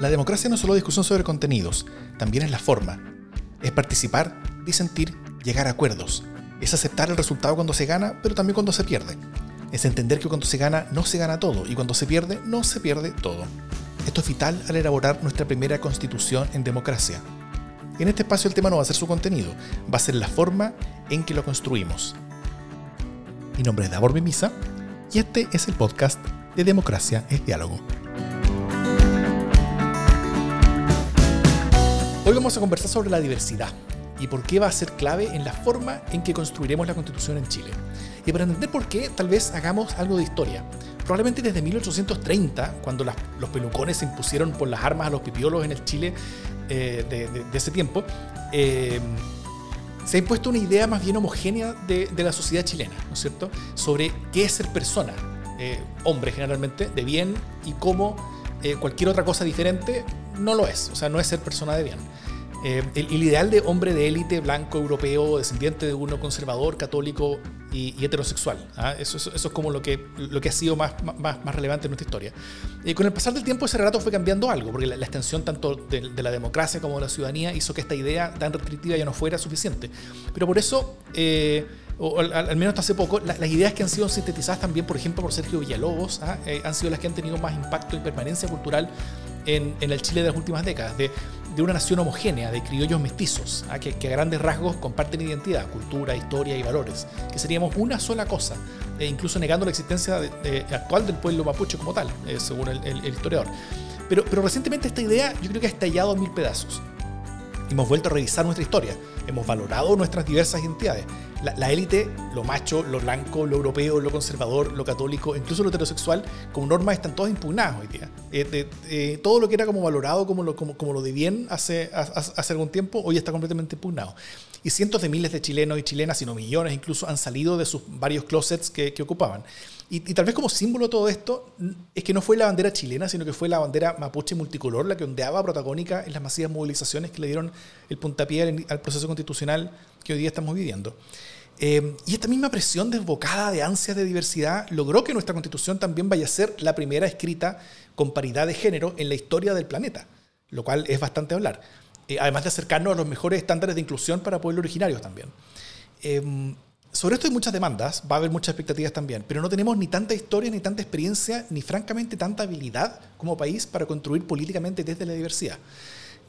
La democracia no es solo discusión sobre contenidos, también es la forma. Es participar, disentir, llegar a acuerdos. Es aceptar el resultado cuando se gana, pero también cuando se pierde. Es entender que cuando se gana no se gana todo y cuando se pierde no se pierde todo. Esto es vital al elaborar nuestra primera constitución en democracia. En este espacio el tema no va a ser su contenido, va a ser la forma en que lo construimos. Mi nombre es Davor Mimisa y este es el podcast de Democracia es Diálogo. Hoy vamos a conversar sobre la diversidad y por qué va a ser clave en la forma en que construiremos la constitución en Chile. Y para entender por qué, tal vez hagamos algo de historia. Probablemente desde 1830, cuando los pelucones se impusieron por las armas a los pipiolos en el Chile eh, de, ese tiempo, eh, se ha impuesto una idea más bien homogénea de, la sociedad chilena, ¿no es cierto?, sobre qué es ser persona, eh, hombre generalmente, de bien y cómo cualquier otra cosa diferente no lo es, o sea, no es ser persona de bien. Eh, el, ideal de hombre de élite, blanco, europeo, descendiente de uno conservador, católico y, heterosexual. ¿ah? Eso, es como lo que, lo que ha sido más, más, más relevante en nuestra historia. Y con el pasar del tiempo ese relato fue cambiando algo, porque la, extensión tanto de, la democracia como de la ciudadanía hizo que esta idea tan restrictiva ya no fuera suficiente. Pero por eso... Eh, al, menos hasta hace poco, las ideas que han sido sintetizadas también, por ejemplo, por Sergio Villalobos, ¿ah? eh, han sido las que han tenido más impacto y permanencia cultural en, en, el Chile de las últimas décadas, de de una nación homogénea, de criollos mestizos, ¿ah? que, a grandes rasgos comparten identidad, cultura, historia y valores, que seríamos una sola cosa, e incluso negando la existencia actual del pueblo mapuche como tal, eh, según el, historiador. Pero, pero recientemente esta idea yo creo que ha estallado a mil pedazos. Hemos vuelto a revisar nuestra historia, hemos valorado nuestras diversas identidades, la, élite, lo macho, lo blanco, lo europeo, lo conservador, lo católico, incluso lo heterosexual, como normas están todas impugnadas hoy día. Eh, eh, todo lo que era como valorado como lo, como, como lo de bien hace, hace algún tiempo, hoy está completamente impugnado. Y cientos de miles de chilenos y chilenas, sino millones incluso, han salido de sus varios closets que ocupaban. Y, tal vez como símbolo de todo esto, es que no fue la bandera chilena, sino que fue la bandera mapuche multicolor la que ondeaba protagónica en las masivas movilizaciones que le dieron el puntapié al proceso constitucional que hoy día estamos viviendo. Eh, y esta misma presión desbocada de ansias de diversidad logró que nuestra constitución también vaya a ser la primera escrita con paridad de género en la historia del planeta, lo cual es bastante hablar. Eh, además de acercarnos a los mejores estándares de inclusión para pueblos originarios también. Eh, sobre esto hay muchas demandas, va a haber muchas expectativas también, pero no tenemos ni tanta historia, ni tanta experiencia, ni francamente tanta habilidad como país para construir políticamente desde la diversidad.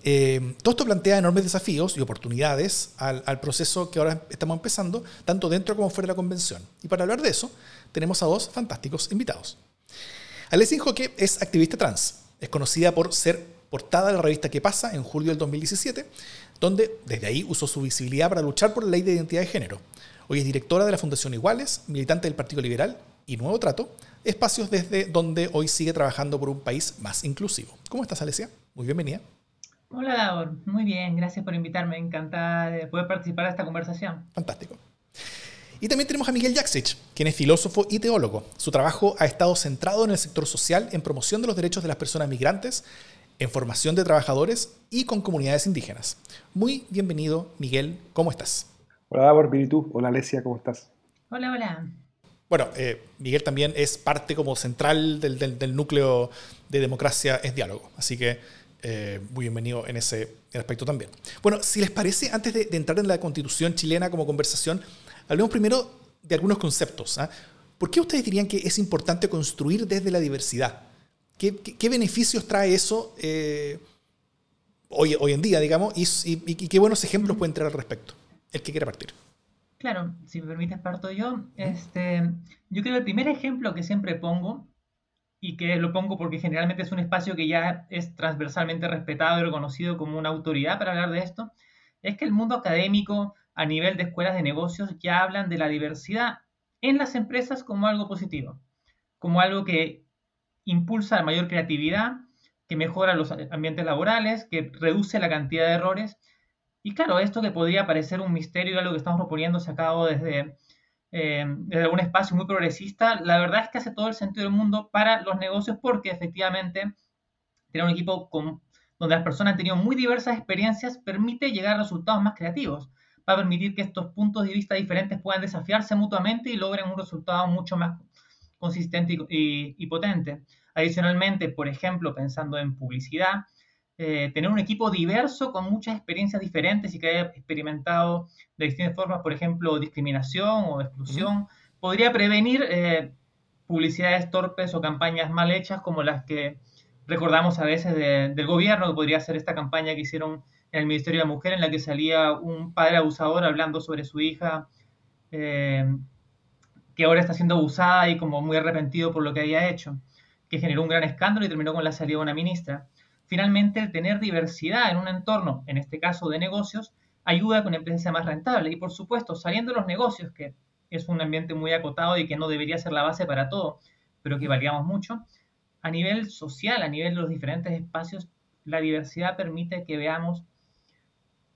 Eh, todo esto plantea enormes desafíos y oportunidades al, proceso que ahora estamos empezando, tanto dentro como fuera de la convención. Y para hablar de eso, tenemos a dos fantásticos invitados. Alessia Injoque es activista trans, es conocida por ser portada de la revista ¿Qué pasa? en julio del 2017, donde desde ahí usó su visibilidad para luchar por la ley de identidad de género. Hoy es directora de la Fundación Iguales, militante del Partido Liberal y Nuevo Trato, espacios desde donde hoy sigue trabajando por un país más inclusivo. ¿Cómo estás, Alesia? Muy bienvenida. Hola, Davor. Muy bien, gracias por invitarme. Encantada de poder participar de esta conversación. Fantástico. Y también tenemos a Miguel Jaksic, quien es filósofo y teólogo. Su trabajo ha estado centrado en el sector social, en promoción de los derechos de las personas migrantes, en formación de trabajadores y con comunidades indígenas. Muy bienvenido, Miguel. ¿Cómo estás? Hola, Davor, ¿y tú? Hola, Alesia, ¿cómo estás? Hola, hola. Bueno, eh, Miguel también es parte como central del, núcleo de democracia es diálogo, así que eh, muy bienvenido en ese aspecto también. Bueno, si les parece, antes de, entrar en la constitución chilena como conversación, hablemos primero de algunos conceptos. ¿ah? ¿Por qué ustedes dirían que es importante construir desde la diversidad? ¿Qué, beneficios trae eso eh, hoy, en día, digamos, y, y qué buenos ejemplos pueden traer al respecto? el que quiera partir. Claro, si me permites parto yo. Este, yo creo que el primer ejemplo que siempre pongo, y que lo pongo porque generalmente es un espacio que ya es transversalmente respetado y reconocido como una autoridad para hablar de esto, es que el mundo académico a nivel de escuelas de negocios ya hablan de la diversidad en las empresas como algo positivo, como algo que impulsa la mayor creatividad, que mejora los ambientes laborales, que reduce la cantidad de errores y claro, esto que podría parecer un misterio, algo que estamos proponiendo sacado desde, eh, desde un espacio muy progresista, la verdad es que hace todo el sentido del mundo para los negocios porque efectivamente tener un equipo con, donde las personas han tenido muy diversas experiencias permite llegar a resultados más creativos. Va a permitir que estos puntos de vista diferentes puedan desafiarse mutuamente y logren un resultado mucho más consistente y potente. Adicionalmente, por ejemplo, pensando en publicidad, eh, tener un equipo diverso con muchas experiencias diferentes y que haya experimentado de distintas formas, por ejemplo, discriminación o exclusión, podría prevenir eh, publicidades torpes o campañas mal hechas como las que recordamos a veces del gobierno, que podría ser esta campaña que hicieron en el Ministerio de la Mujer, en la que salía un padre abusador hablando sobre su hija, eh, que ahora está siendo abusada y como muy arrepentido por lo que había hecho, que generó un gran escándalo y terminó con la salida de una ministra. Finalmente, el tener diversidad en un entorno, en este caso de negocios, ayuda a que una empresa sea más rentable. Y por supuesto, saliendo de los negocios, que es un ambiente muy acotado y que no debería ser la base para todo, pero que valíamos mucho, a nivel social, a nivel de los diferentes espacios, la diversidad permite que veamos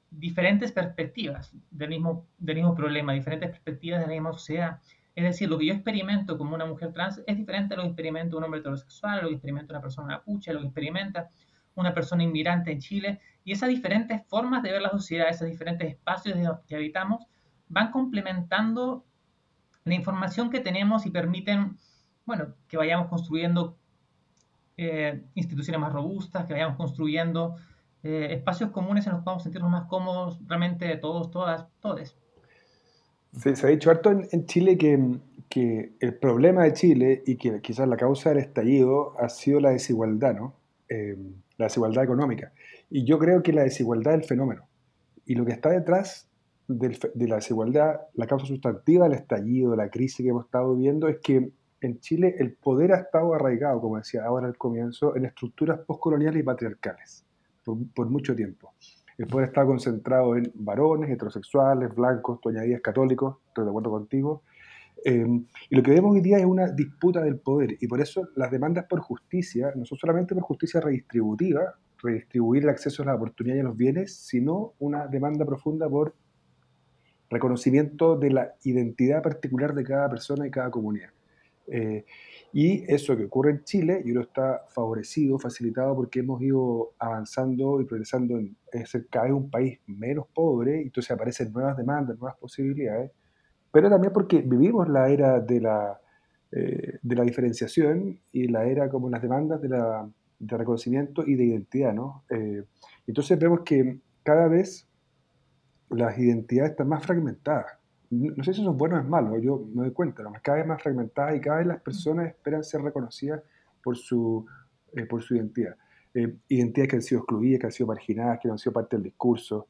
diferentes perspectivas del mismo, del mismo problema, diferentes perspectivas de la misma sociedad. Es decir, lo que yo experimento como una mujer trans es diferente a lo que experimenta un hombre heterosexual, a lo que experimenta una persona mapuche, a lo que experimenta una persona inmigrante en Chile, y esas diferentes formas de ver la sociedad, esos diferentes espacios que habitamos, van complementando la información que tenemos y permiten, bueno, que vayamos construyendo eh, instituciones más robustas, que vayamos construyendo eh, espacios comunes en los que podamos sentirnos más cómodos realmente todos, todas, todos. Se, ha dicho harto en, Chile que, que, el problema de Chile y que quizás la causa del estallido ha sido la desigualdad, ¿no? Eh, la desigualdad económica. Y yo creo que la desigualdad es el fenómeno. Y lo que está detrás de la desigualdad, la causa sustantiva del estallido, la crisis que hemos estado viviendo, es que en Chile el poder ha estado arraigado, como decía ahora al comienzo, en estructuras postcoloniales y patriarcales por, mucho tiempo. El poder está concentrado en varones, heterosexuales, blancos, tú católicos, estoy de acuerdo contigo, Em, y lo que vemos hoy día es una disputa del poder y por eso las demandas por justicia, no son solamente por justicia redistributiva, redistribuir el acceso a las oportunidades y a los bienes, sino una demanda profunda por reconocimiento de la identidad particular de cada persona y cada comunidad. Eh, y eso que ocurre en Chile, y uno está favorecido, facilitado, porque hemos ido avanzando y progresando en, ser cada vez un país menos pobre, y entonces aparecen nuevas demandas, nuevas posibilidades, pero también porque vivimos la era de la, eh, de la diferenciación y la era como las demandas de, la, de reconocimiento y de identidad, ¿no? Eh, entonces vemos que cada vez las identidades están más fragmentadas. No sé si eso es bueno o es malo, yo me doy cuenta, ¿no? cada vez más fragmentadas y cada vez las personas esperan ser reconocidas por su, eh, por su identidad. identidades que han sido excluidas, que han sido marginadas, que no han sido parte del discurso.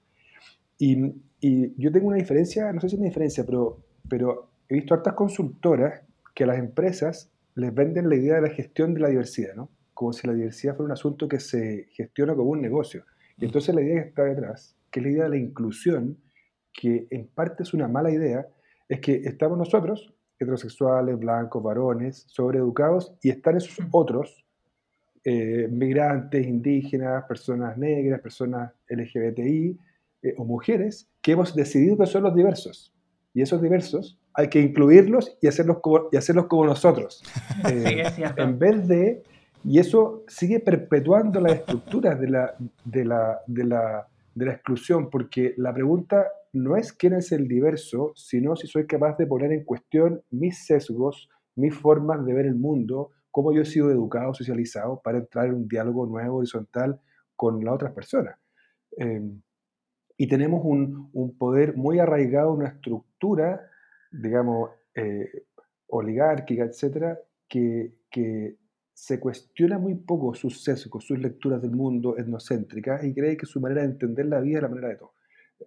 Y, y, yo tengo una diferencia, no sé si es una diferencia, pero pero he visto hartas consultoras que a las empresas les venden la idea de la gestión de la diversidad, ¿no? Como si la diversidad fuera un asunto que se gestiona como un negocio. Y entonces la idea que está detrás, que es la idea de la inclusión, que en parte es una mala idea, es que estamos nosotros, heterosexuales, blancos, varones, sobreeducados, y están esos otros, eh, migrantes, indígenas, personas negras, personas LGBTI eh, o mujeres, que hemos decidido que son los diversos. Y esos diversos hay que incluirlos y hacerlos como, y hacerlos como nosotros. Eh, en vez de, y eso sigue perpetuando las estructuras de la, de, la, de, la, de la exclusión, porque la pregunta no es quién es el diverso, sino si soy capaz de poner en cuestión mis sesgos, mis formas de ver el mundo, cómo yo he sido educado, socializado, para entrar en un diálogo nuevo, horizontal, con las otras personas. Eh, y tenemos un, un, poder muy arraigado, una estructura, digamos, eh, oligárquica, etcétera, que, que, se cuestiona muy poco sus sesgos, sus lecturas del mundo etnocéntricas y cree que su manera de entender la vida es la manera de todo.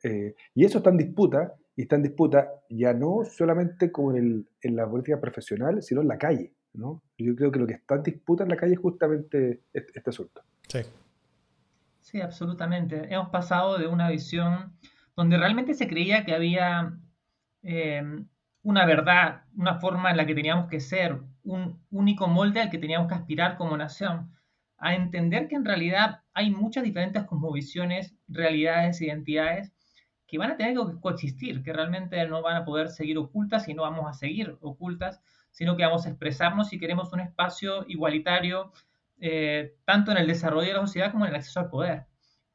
Eh, y eso está en disputa, y está en disputa ya no solamente como en, el, en, la política profesional, sino en la calle. ¿no? Yo creo que lo que está en disputa en la calle es justamente este, este asunto. Sí. Sí, absolutamente. Hemos pasado de una visión donde realmente se creía que había eh, una verdad, una forma en la que teníamos que ser, un único molde al que teníamos que aspirar como nación, a entender que en realidad hay muchas diferentes cosmovisiones, realidades, identidades que van a tener que coexistir, que realmente no van a poder seguir ocultas y no vamos a seguir ocultas, sino que vamos a expresarnos si queremos un espacio igualitario, eh, tanto en el desarrollo de la sociedad como en el acceso al poder.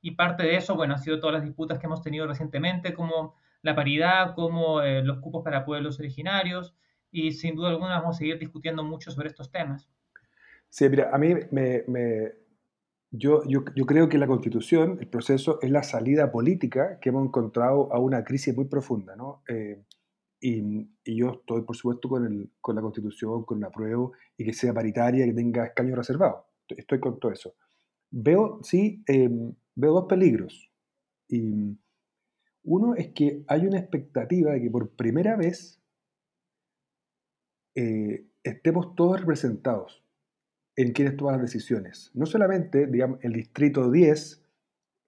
Y parte de eso, bueno, han sido todas las disputas que hemos tenido recientemente, como la paridad, como eh, los cupos para pueblos originarios, y sin duda alguna vamos a seguir discutiendo mucho sobre estos temas. Sí, mira, a mí me, me, yo, yo, creo que la constitución, el proceso, es la salida política que hemos encontrado a una crisis muy profunda. ¿no? Eh, y, y, yo estoy, por supuesto, con, el, con la constitución, con la prueba y que sea paritaria, que tenga escaños reservados. Estoy con todo eso. Veo, sí, eh, veo dos peligros. Y uno es que hay una expectativa de que por primera vez eh, estemos todos representados en quienes toman las decisiones. No solamente, digamos, el distrito 10,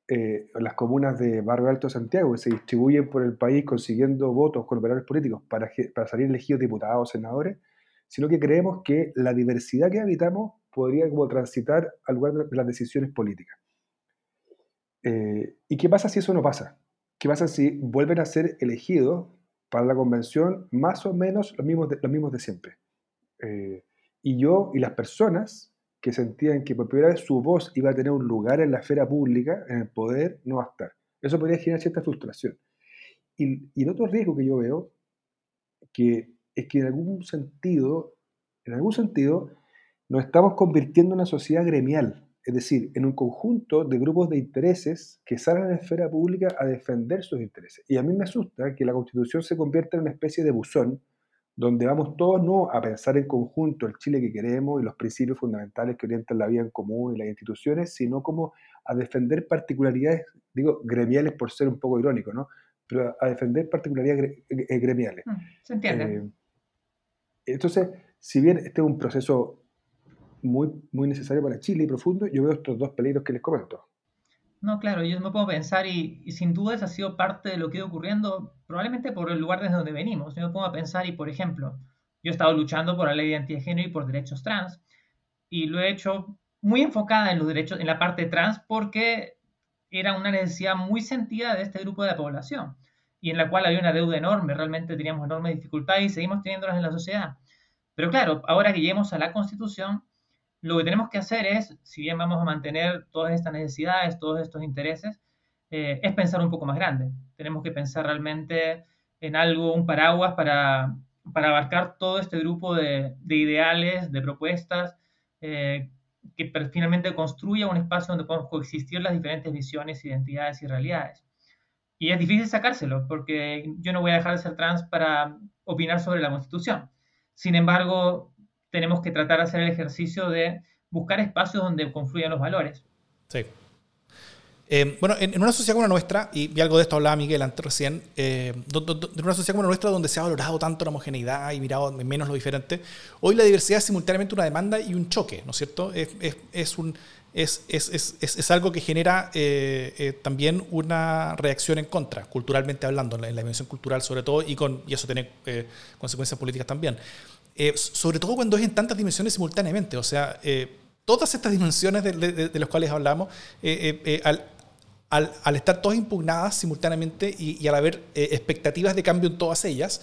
eh, las comunas de Barrio Alto de Santiago, que se distribuyen por el país consiguiendo votos con operadores políticos para, para salir elegidos diputados, senadores, sino que creemos que la diversidad que habitamos podría como transitar al lugar de las decisiones políticas. Eh, ¿Y qué pasa si eso no pasa? ¿Qué pasa si vuelven a ser elegidos para la convención más o menos los mismos de, los mismos de siempre? Eh, y yo y las personas que sentían que por primera vez su voz iba a tener un lugar en la esfera pública, en el poder, no va a estar. Eso podría generar cierta frustración. Y, y el otro riesgo que yo veo, que es que en algún sentido, en algún sentido, nos estamos convirtiendo en una sociedad gremial, es decir, en un conjunto de grupos de intereses que salen a la esfera pública a defender sus intereses. Y a mí me asusta que la Constitución se convierta en una especie de buzón donde vamos todos no a pensar en conjunto el Chile que queremos y los principios fundamentales que orientan la vida en común y las instituciones, sino como a defender particularidades, digo, gremiales por ser un poco irónico, ¿no? Pero a defender particularidades eh, gremiales. Mm, se entiende. Eh, entonces, si bien este es un proceso muy, muy necesario para Chile y profundo, yo veo estos dos peligros que les comento. No, claro, yo me puedo pensar y, sin duda eso ha sido parte de lo que ha ido ocurriendo, probablemente por el lugar desde donde venimos. Yo me pongo a pensar y, por ejemplo, yo he estado luchando por la ley de identidad y por derechos trans, y lo he hecho muy enfocada en los derechos, en la parte trans, porque era una necesidad muy sentida de este grupo de la población, y en la cual había una deuda enorme, realmente teníamos enormes dificultades y seguimos teniéndolas en la sociedad. Pero claro, ahora que lleguemos a la Constitución, lo que tenemos que hacer es, si bien vamos a mantener todas estas necesidades, todos estos intereses, eh, es pensar un poco más grande. Tenemos que pensar realmente en algo, un paraguas para, para abarcar todo este grupo de, de ideales, de propuestas, eh, que finalmente construya un espacio donde podamos coexistir las diferentes visiones, identidades y realidades. Y es difícil sacárselo, porque yo no voy a dejar de ser trans para opinar sobre la Constitución. Sin embargo, tenemos que tratar de hacer el ejercicio de buscar espacios donde confluyan los valores. Sí. Eh, bueno, en, una sociedad como la nuestra, y, algo de esto hablaba Miguel antes recién, eh, en una sociedad como la nuestra donde se ha valorado tanto la homogeneidad y mirado menos lo diferente, hoy la diversidad es simultáneamente una demanda y un choque, ¿no es cierto? Es, es, es es, es, algo que genera eh, también una reacción en contra, culturalmente hablando, en la, dimensión cultural sobre todo, y, con, y eso tiene consecuencias políticas también. Eh, sobre todo cuando es en tantas dimensiones simultáneamente. O sea, eh, todas estas dimensiones de, de, las cuales hablamos, eh, al, estar todas impugnadas simultáneamente y al haber expectativas de cambio en todas ellas,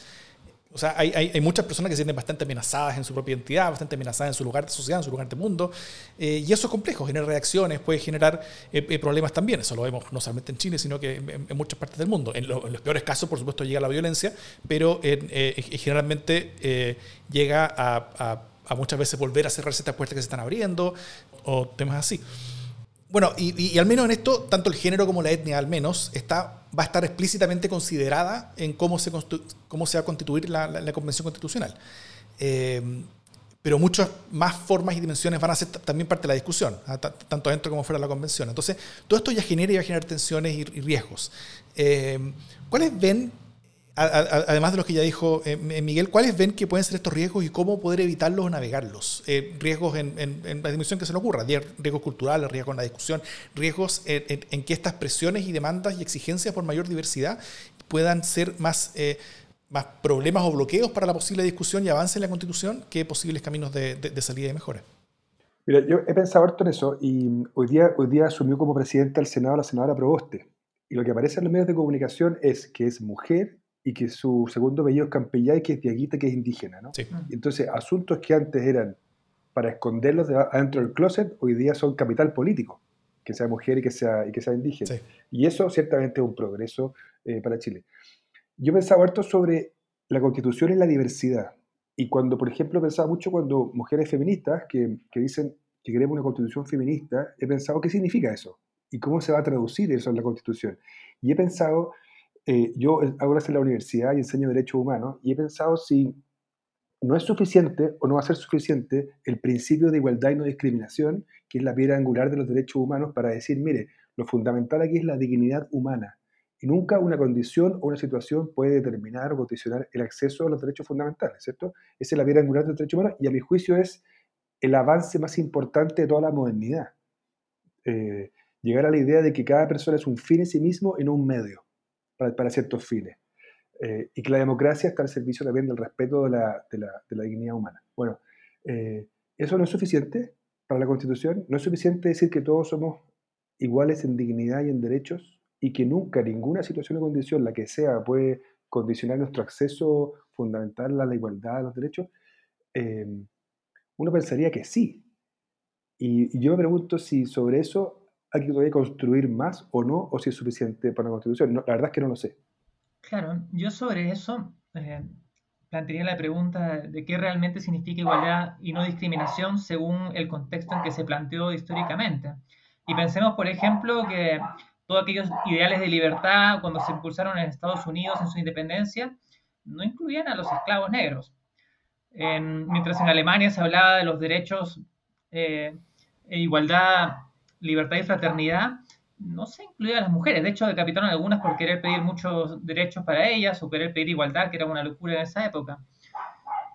o sea, hay, hay, hay, muchas personas que se sienten bastante amenazadas en su propia identidad, bastante amenazadas en su lugar de sociedad, en su lugar de mundo. Eh, y eso es complejo, genera reacciones, puede generar eh, eh, problemas también. Eso lo vemos no solamente en Chile, sino que en, muchas partes del mundo. En, los peores casos, por supuesto, llega la violencia, pero generalmente llega a, a, a, muchas veces volver a cerrarse estas puertas que se están abriendo o temas así. Bueno, y, al menos en esto, tanto el género como la etnia, al menos, está, va a estar explícitamente considerada en cómo se, cómo se va a constituir la, la, Convención Constitucional. Eh, pero muchas más formas y dimensiones van a ser también parte de la discusión, ¿ah? tanto dentro como fuera de la convención. Entonces, todo esto ya genera y va a generar tensiones y, riesgos. Eh, ¿Cuáles ven además de lo que ya dijo eh, Miguel, ¿cuáles ven que pueden ser estos riesgos y cómo poder evitarlos o navegarlos? Eh, riesgos en, la dimensión que se le ocurra, riesgos culturales, riesgos en la discusión, riesgos en, que estas presiones y demandas y exigencias por mayor diversidad puedan ser más, eh, más problemas o bloqueos para la posible discusión y avance en la Constitución que posibles caminos de, salida y mejora. Mira, yo he pensado harto en eso y hoy día, hoy día asumió como presidenta del Senado la senadora Proboste. Y lo que aparece en los medios de comunicación es que es mujer y que su segundo apellido es Campellay, que es Diaguita, que es indígena. ¿no? Sí. Entonces, asuntos que antes eran para esconderlos adentro del closet, hoy día son capital político, que sea mujer y que sea, y que sea indígena. Y eso ciertamente es un progreso eh, para Chile. Yo pensaba harto sobre la constitución y la diversidad. Y cuando, por ejemplo, pensaba mucho cuando mujeres feministas que, que dicen que queremos una constitución feminista, he pensado qué significa eso y cómo se va a traducir eso en la constitución. Y he pensado, eh, yo hago en la universidad y enseño derechos humanos, y he pensado si no es suficiente o no va a ser suficiente el principio de igualdad y no discriminación, que es la piedra angular de los derechos humanos, para decir, mire, lo fundamental aquí es la dignidad humana. Y nunca una condición o una situación puede determinar o condicionar el acceso a los derechos fundamentales, ¿cierto? Esa es la piedra angular de los derechos humanos y a mi juicio es el avance más importante de toda la modernidad. Eh, llegar a la idea de que cada persona es un fin en sí mismo y no un medio para, ciertos fines. Eh, y que la democracia está al servicio también del respeto de la, de la, de la dignidad humana. Bueno, eh, eso no es suficiente para la Constitución, no es suficiente decir que todos somos iguales en dignidad y en derechos y que nunca ninguna situación o condición, la que sea, puede condicionar nuestro acceso fundamental a la igualdad, a los derechos. Eh, uno pensaría que sí. Y, yo me pregunto si sobre eso hay que todavía construir más o no, o si es suficiente para la Constitución. la verdad es que no lo sé. Claro, yo sobre eso eh, plantearía la pregunta de qué realmente significa igualdad y no discriminación según el contexto en que se planteó históricamente. Y pensemos, por ejemplo, que todos aquellos ideales de libertad cuando se impulsaron en Estados Unidos en su independencia no incluían a los esclavos negros mientras en Alemania se hablaba de los derechos, eh, e igualdad, libertad y fraternidad, no se incluía a las mujeres. De hecho, decapitaron algunas por querer pedir muchos derechos para ellas o querer pedir igualdad, que era una locura en esa época.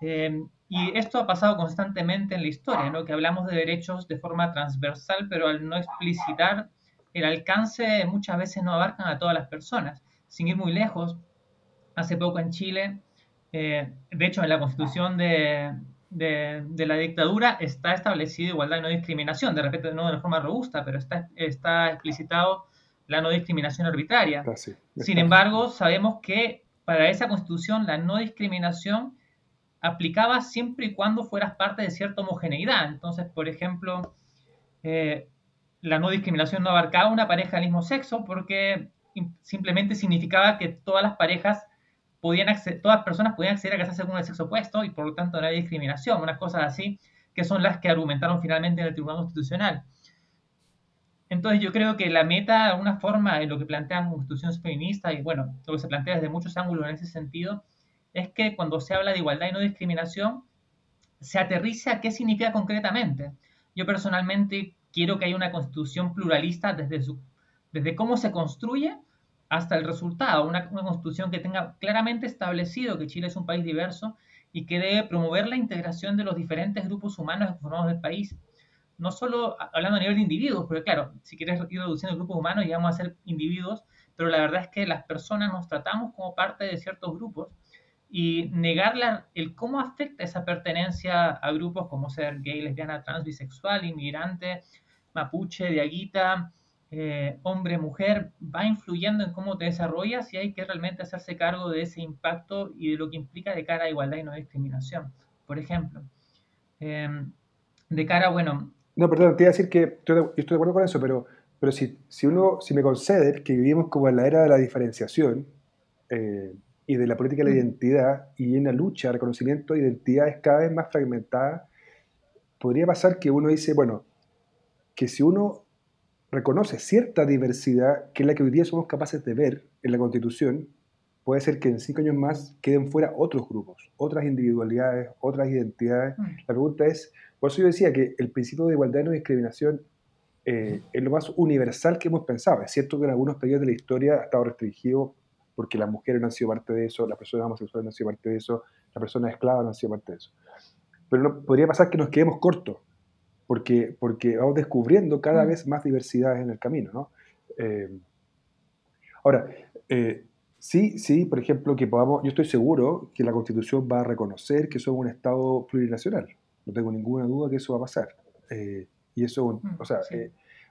Eh, y esto ha pasado constantemente en la historia, ¿no? que hablamos de derechos de forma transversal, pero al no explicitar el alcance muchas veces no abarcan a todas las personas. Sin ir muy lejos, hace poco en Chile eh, de hecho, en la constitución de, la dictadura está establecido igualdad y no discriminación, de repente no de una forma robusta, pero está, está explicitado la no discriminación arbitraria. Ah, Sin embargo, sabemos que para esa constitución la no discriminación aplicaba siempre y cuando fueras parte de cierta homogeneidad. Entonces, por ejemplo, eh, la no discriminación no abarcaba una pareja del mismo sexo porque simplemente significaba que todas las parejas podían todas personas podían acceder a casarse con el sexo opuesto y por lo tanto no hay discriminación, unas cosas así, que son las que argumentaron finalmente en el Tribunal Constitucional. Entonces yo creo que la meta, de alguna forma, en lo que plantean constituciones feministas, y bueno, lo que se plantea desde muchos ángulos en ese sentido, es que cuando se habla de igualdad y no discriminación, se aterriza a qué significa concretamente. Yo personalmente quiero que haya una constitución pluralista desde, su, desde cómo se construye hasta el resultado, una, constitución que tenga claramente establecido que Chile es un país diverso y que debe promover la integración de los diferentes grupos humanos que formamos del país. No solo hablando a nivel de individuos, porque claro, si quieres ir reduciendo grupos humanos, vamos a ser individuos, pero la verdad es que las personas nos tratamos como parte de ciertos grupos y negar el cómo afecta esa pertenencia a grupos como ser gay, lesbiana, trans, bisexual, inmigrante, mapuche, diaguita, eh, hombre, mujer, va influyendo en cómo te desarrollas y hay que realmente hacerse cargo de ese impacto y de lo que implica de cara a igualdad y no discriminación. Por ejemplo, em, de cara, bueno... No, perdón, te iba a decir que estoy de, estoy de acuerdo con eso, pero, pero si, si, uno, si me concede que vivimos como en la era de la diferenciación eh, y de la política de la mm. identidad y en la lucha, reconocimiento de identidades cada vez más fragmentadas, podría pasar que uno dice, bueno, que si uno reconoce cierta diversidad que es la que hoy día somos capaces de ver en la Constitución, puede ser que en cinco años más queden fuera otros grupos, otras individualidades, otras identidades. Mm. La pregunta es, por eso yo decía que el principio de igualdad y no discriminación eh, es lo más universal que hemos pensado. Es cierto que en algunos periodos de la historia ha estado restringido porque las mujeres no han sido parte de eso, las personas homosexuales no han sido parte de eso, las personas esclavas no han sido parte de eso. Pero no, podría pasar que nos quedemos cortos porque, porque vamos descubriendo cada mm. vez más diversidades en el camino. ¿no? Eh, ahora, eh, sí, sí, por ejemplo, que podamos, yo estoy seguro que la Constitución va a reconocer que somos un Estado plurinacional. No tengo ninguna duda que eso va a pasar. Eh, y eso, mm, o sea,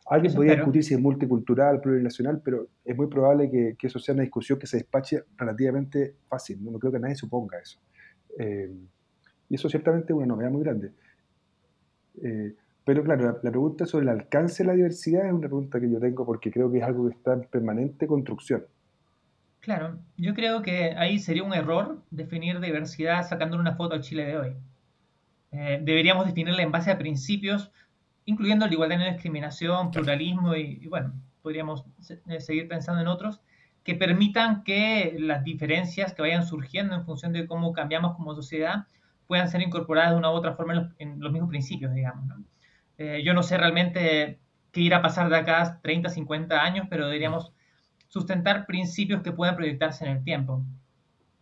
alguien podría discutir si es multicultural, plurinacional, pero es muy probable que, que, eso sea una discusión que se despache relativamente fácil. No, no creo que nadie suponga eso. y eso ciertamente es una novedad muy grande. Pero claro, la, pregunta sobre el alcance de la diversidad es una pregunta que yo tengo porque creo que es algo que está en permanente construcción. Claro, yo creo que ahí sería un error definir diversidad sacándole una foto al Chile de hoy. Eh, deberíamos definirla en base a principios incluyendo la igualdad y no discriminación, pluralismo y, y bueno, podríamos seguir pensando en otros, que permitan que las diferencias que vayan surgiendo en función de cómo cambiamos como sociedad puedan ser incorporadas de una u otra forma en los, mismos principios, digamos. Eh, yo no sé realmente qué irá a pasar de acá 30, 50 años, pero deberíamos sustentar principios que puedan proyectarse en el tiempo.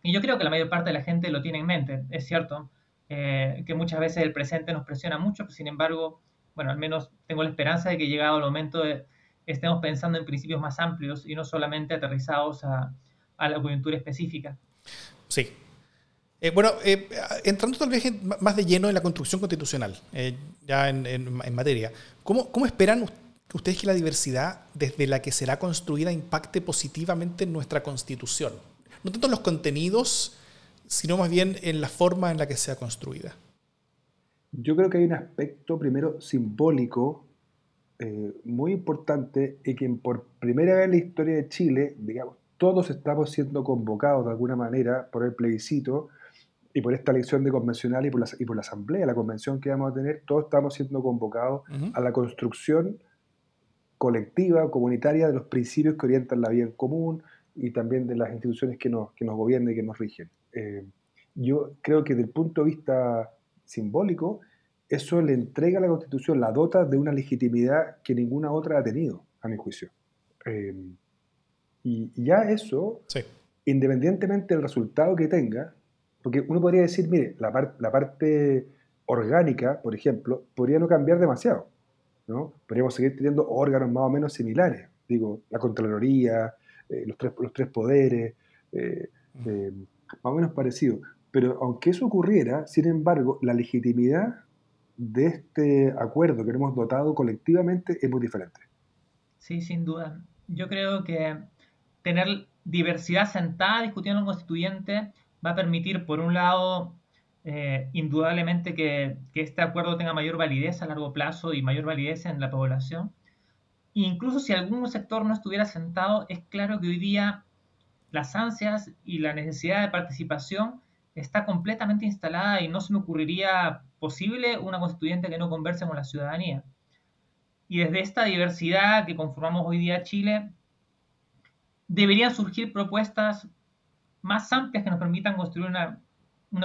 Y yo creo que la mayor parte de la gente lo tiene en mente, es cierto, eh, que muchas veces el presente nos presiona mucho, sin embargo, bueno, al menos tengo la esperanza de que llegado el momento de, estemos pensando en principios más amplios y no solamente aterrizados a, la coyuntura específica. Sí. Eh, bueno, eh, entrando tal vez más de lleno en la construcción constitucional, eh, ya en, materia, ¿cómo, ¿cómo, esperan ustedes que la diversidad desde la que será construida impacte positivamente en nuestra constitución? No tanto en los contenidos, sino más bien en la forma en la que sea construida. Yo creo que hay un aspecto primero simbólico muy importante y que por primera vez en la historia de Chile, digamos, todos estamos siendo convocados de alguna manera por el plebiscito y por esta elección de convencional y por la, y por la asamblea, la convención que vamos a tener, todos estamos siendo convocados a la construcción colectiva, comunitaria de los principios que orientan la vida en común y también de las instituciones que nos, que nos gobiernan y que nos rigen. Eh, yo creo que desde el punto de vista simbólico, eso le entrega a la Constitución, la dota de una legitimidad que ninguna otra ha tenido, a mi juicio. Em, y, ya eso, independientemente del resultado que tenga, porque uno podría decir, mire, la, la parte orgánica, por ejemplo, podría no cambiar demasiado. ¿no? Podríamos seguir teniendo órganos más o menos similares. Digo, la Contraloría, eh, los, tres, los tres poderes, eh, eh, más o menos parecido. Pero aunque eso ocurriera, sin embargo, la legitimidad de este acuerdo que hemos dotado colectivamente es muy diferente. Sí, sin duda. Yo creo que tener diversidad sentada discutiendo un constituyente va a permitir, por un lado, eh, indudablemente que, este acuerdo tenga mayor validez a largo plazo y mayor validez en la población. incluso si algún sector no estuviera sentado, es claro que hoy día las ansias y la necesidad de participación está completamente instalada y no se me ocurriría posible una constituyente que no converse con la ciudadanía. Y desde esta diversidad que conformamos hoy día Chile, deberían surgir propuestas más amplias que nos permitan construir una,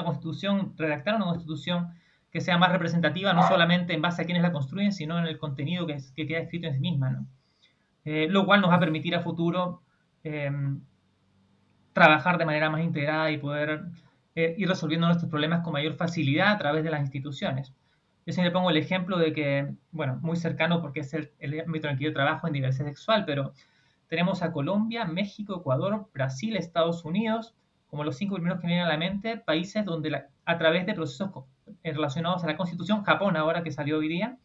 constitución, redactar una constitución que sea más representativa, no solamente en base a quienes la construyen, sino en el contenido que, queda escrito en sí misma. Eh, lo cual nos va a permitir a futuro em, trabajar de manera más integrada y poder eh, ir resolviendo nuestros problemas con mayor facilidad a través de las instituciones. Yo siempre pongo el ejemplo de que, bueno, muy cercano porque es el, ámbito en el que yo trabajo en diversidad sexual, pero tenemos a Colombia, México, Ecuador, Brasil, Estados Unidos, como los cinco primeros que vienen a la mente, países donde a través de procesos relacionados a la Constitución, Japón ahora que salió hoy día,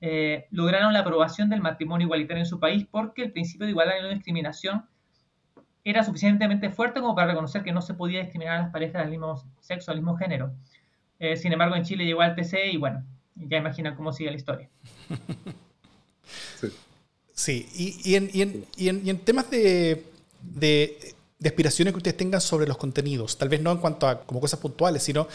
eh, lograron la aprobación del matrimonio igualitario en su país porque el principio de igualdad y no discriminación era suficientemente fuerte como para reconocer que no se podía discriminar a las parejas del mismo sexo, del mismo género. Eh, sin embargo, en Chile llegó al TC y bueno, ya imaginan cómo sigue la historia. Sí, Y, en, temas de, aspiraciones que ustedes tengan sobre los contenidos, tal vez no en cuanto a como cosas puntuales, sino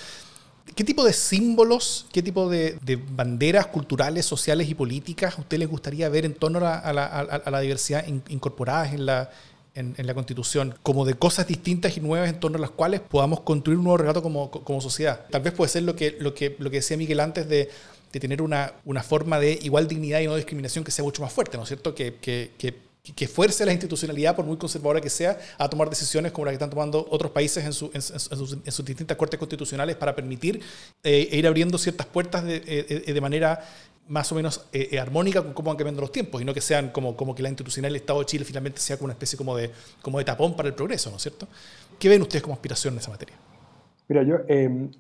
qué tipo de símbolos, qué tipo de, banderas culturales, sociales y políticas a ustedes les gustaría ver en torno a la diversidad incorporadas en la, en, la Constitución, como de cosas distintas y nuevas en torno a las cuales podamos construir un nuevo relato como, como sociedad. Tal vez puede ser lo que, lo que, lo que decía Miguel antes de, de tener una, una, forma de igual dignidad y no discriminación que sea mucho más fuerte, ¿no es cierto? Que, que, que, que fuerce a la institucionalidad, por muy conservadora que sea, a tomar decisiones como las que están tomando otros países en, su, en, sus, distintas cortes constitucionales para permitir eh, ir abriendo ciertas puertas de, eh, de manera más o menos eh, eh, armónica con cómo van cambiando los tiempos y no que sean como, como que la institucional del Estado de Chile finalmente sea como una especie como de, como de tapón para el progreso, ¿no es cierto? ¿Qué ven ustedes como aspiración en esa materia? Mira, yo,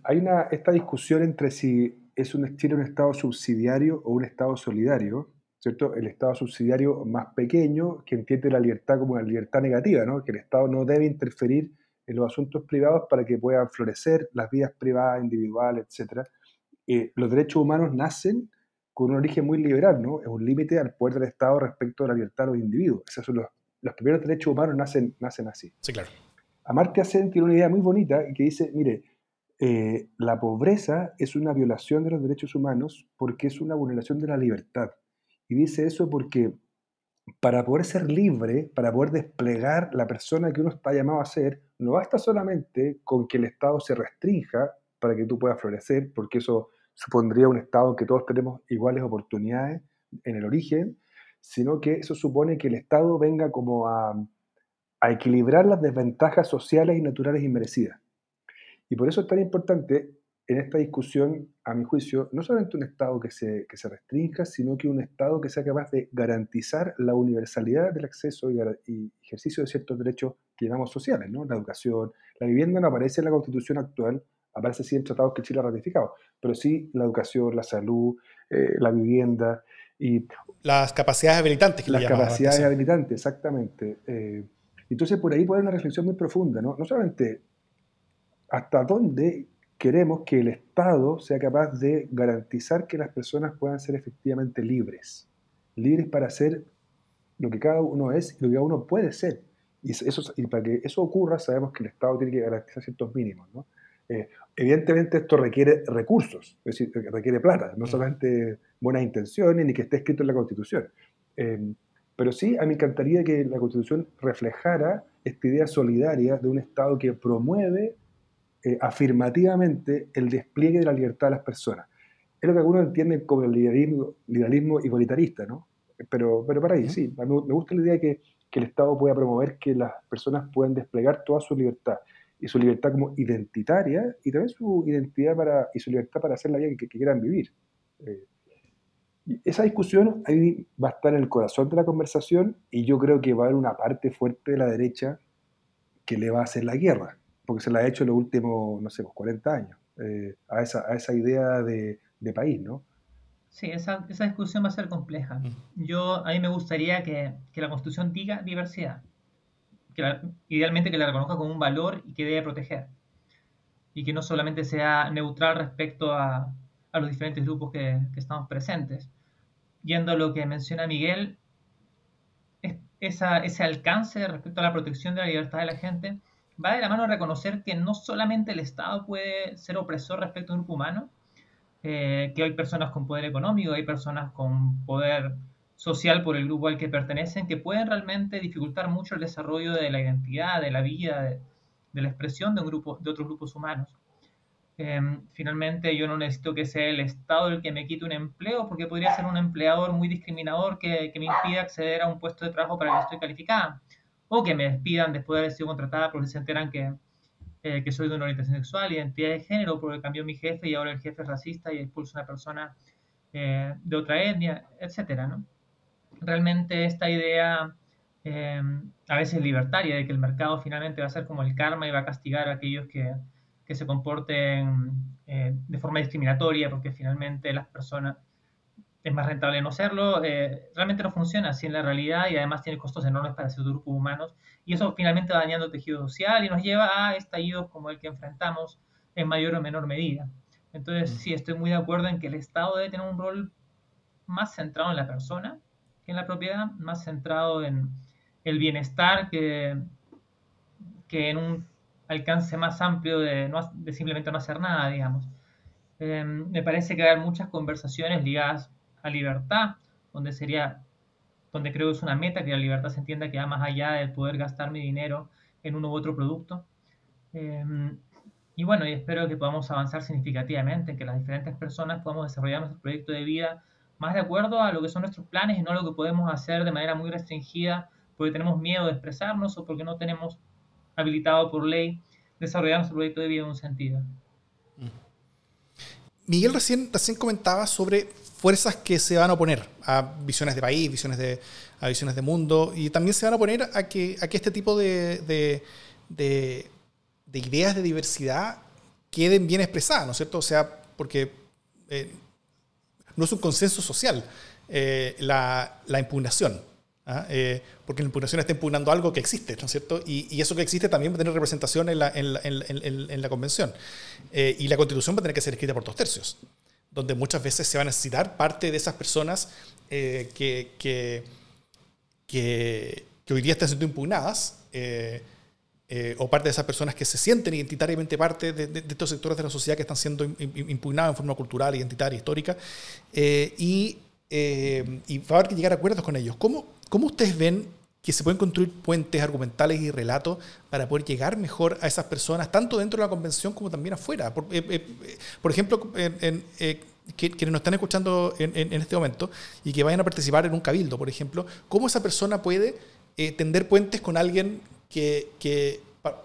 hay una, esta discusión entre si es un Chile un Estado subsidiario o un Estado solidario, ¿cierto? El Estado subsidiario más pequeño que entiende la libertad como una libertad negativa, ¿no? Que el Estado no debe interferir en los asuntos privados para que puedan florecer las vidas privadas, individuales, etc. Eh, los derechos humanos nacen con un origen muy liberal, ¿no? Es un límite al poder del Estado respecto a la libertad de los individuos. Esos son los, los primeros derechos humanos nacen, nacen así. Sí, claro. Amartya Sen tiene una idea muy bonita que dice, mire, eh, la pobreza es una violación de los derechos humanos porque es una vulneración de la libertad. Y dice eso porque para poder ser libre, para poder desplegar la persona que uno está llamado a ser, no basta solamente con que el Estado se restrinja para que tú puedas florecer, porque eso supondría un Estado en que todos tenemos iguales oportunidades en el origen, sino que eso supone que el Estado venga como a, a equilibrar las desventajas sociales y naturales inmerecidas. Y por eso es tan importante en esta discusión, a mi juicio, no solamente un Estado que se, que se restrinja, sino que un Estado que sea capaz de garantizar la universalidad del acceso y, y ejercicio de ciertos derechos que llamamos sociales, ¿no? La educación, la vivienda no aparece en la Constitución actual, aparece sí en tratados que Chile ha ratificado, pero sí la educación, la salud, eh, la vivienda y... Las capacidades habilitantes. Que las capacidades habilitantes, exactamente. Eh, entonces por ahí puede haber una reflexión muy profunda, ¿no? No solamente hasta dónde queremos que el Estado sea capaz de garantizar que las personas puedan ser efectivamente libres, libres para ser lo que cada uno es y lo que cada uno puede ser. Y, eso, y para que eso ocurra sabemos que el Estado tiene que garantizar ciertos mínimos. ¿no? Eh, evidentemente esto requiere recursos, es decir, requiere plata, no solamente buenas intenciones ni que esté escrito en la Constitución. Eh, pero sí, a mí me encantaría que la Constitución reflejara esta idea solidaria de un Estado que promueve eh, afirmativamente el despliegue de la libertad de las personas. Es lo que algunos entienden como el liberalismo, liberalismo igualitarista, ¿no? Pero, pero para ahí, sí, me, me gusta la idea de que, que, el Estado pueda promover que las personas puedan desplegar toda su libertad, y su libertad como identitaria, y también su identidad para, y su libertad para hacer la vida que, quieran vivir. Eh, esa discusión ahí va a estar en el corazón de la conversación, y yo creo que va a haber una parte fuerte de la derecha que le va a hacer la guerra porque se la ha hecho en los últimos, no sé, 40 pues, años, eh, a, esa, a, esa, idea de, de país, ¿no? Sí, esa, esa, discusión va a ser compleja. Mm. Yo, a mí me gustaría que, que la Constitución diga diversidad, que idealmente que la reconozca como un valor y que debe proteger, y que no solamente sea neutral respecto a, a los diferentes grupos que, que, estamos presentes. Yendo a lo que menciona Miguel, esa, ese alcance respecto a la protección de la libertad de la gente va de la mano reconocer que no solamente el Estado puede ser opresor respecto a un grupo humano, eh, que hay personas con poder económico, hay personas con poder social por el grupo al que pertenecen, que pueden realmente dificultar mucho el desarrollo de la identidad, de la vida, de, la expresión de, un grupo, de otros grupos humanos. Em, finalmente, yo no necesito que sea el Estado el que me quite un empleo, porque podría ser un empleador muy discriminador que, que me impida acceder a un puesto de trabajo para el que estoy calificada o que me despidan después de haber sido contratada porque se enteran que, eh, que soy de una orientación sexual, identidad de género, porque cambió mi jefe y ahora el jefe es racista y expulsa a una persona eh, de otra etnia, etcétera, ¿no? Realmente esta idea eh, a veces libertaria de que el mercado finalmente va a ser como el karma y va a castigar a aquellos que, que se comporten de forma discriminatoria porque finalmente las personas es más rentable no serlo, eh, realmente no funciona así en la realidad y además tiene costos enormes para ciertos grupos humanos y eso finalmente va dañando el tejido social y nos lleva a estallidos como el que enfrentamos en mayor o menor medida. Entonces, mm. sí, estoy muy de acuerdo en que el Estado debe tener un rol más centrado en la persona que en la propiedad, más centrado en el bienestar que, que en un alcance más amplio de, no, de simplemente no hacer nada, digamos. Eh, me parece que hay muchas conversaciones ligadas a libertad, donde sería, donde creo que es una meta que la libertad se entienda que va más allá de poder gastar mi dinero en uno u otro producto. Em, y bueno, espero que podamos avanzar significativamente, que las diferentes personas podamos desarrollar nuestro proyecto de vida más de acuerdo a lo que son nuestros planes y no lo que podemos hacer de manera muy restringida porque tenemos miedo de expresarnos o porque no tenemos habilitado por ley desarrollar nuestro proyecto de vida en un sentido. Miguel recién, recién comentaba sobre fuerzas que se van a oponer a visiones de país, visiones de, a visiones de mundo, y también se van a oponer a que, a que este tipo de, de, de, ideas de diversidad queden bien expresadas, ¿no es cierto? O sea, porque eh, no es un consenso social eh, la, la, impugnación. ¿Ah? Eh, porque la impugnación está impugnando algo que existe, ¿no es cierto? Y, y eso que existe también va a tener representación en la, en la, en, en la convención. y la constitución va a tener que ser escrita por dos tercios donde muchas veces se va a necesitar parte de esas personas eh, que, que, que, hoy día están siendo impugnadas, eh, eh, o parte de esas personas que se sienten identitariamente parte de, estos sectores de la sociedad que están siendo impugnados en forma cultural, identitaria, histórica, eh, y, y va a haber que llegar a acuerdos con ellos. ¿Cómo, ¿Cómo ustedes ven que se pueden construir puentes argumentales y relatos para poder llegar mejor a esas personas, tanto dentro de la convención como también afuera. Por, eh, eh, ejemplo, en, eh, quienes nos están escuchando en, este momento y que vayan a participar en un cabildo, por ejemplo, ¿cómo esa persona puede tender puentes con alguien que, que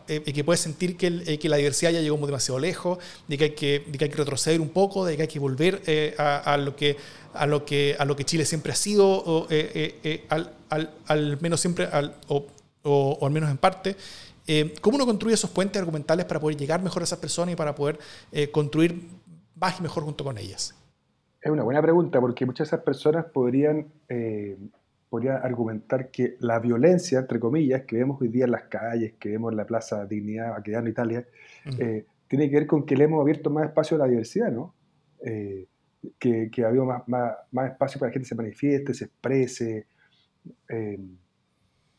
que puede sentir que, que, la diversidad ya llegó demasiado lejos, de que hay que, de que, hay que retroceder un poco, de que hay que volver a, lo que, a, lo que, a lo que Chile siempre ha sido, al, al, al menos siempre, al, o, o, al menos en parte. Eh, ¿Cómo uno construye esos puentes argumentales para poder llegar mejor a esas personas y para poder eh, construir más y mejor junto con ellas? Es una buena pregunta porque muchas de esas personas podrían, eh, podrían argumentar que la violencia, entre comillas, que vemos hoy día en las calles, que vemos en la Plaza Dignidad, en Italia, tiene que ver con que le hemos abierto más espacio a la diversidad, ¿no? que, que ha habido más, más, más, espacio para que la gente se manifieste, se exprese, eh,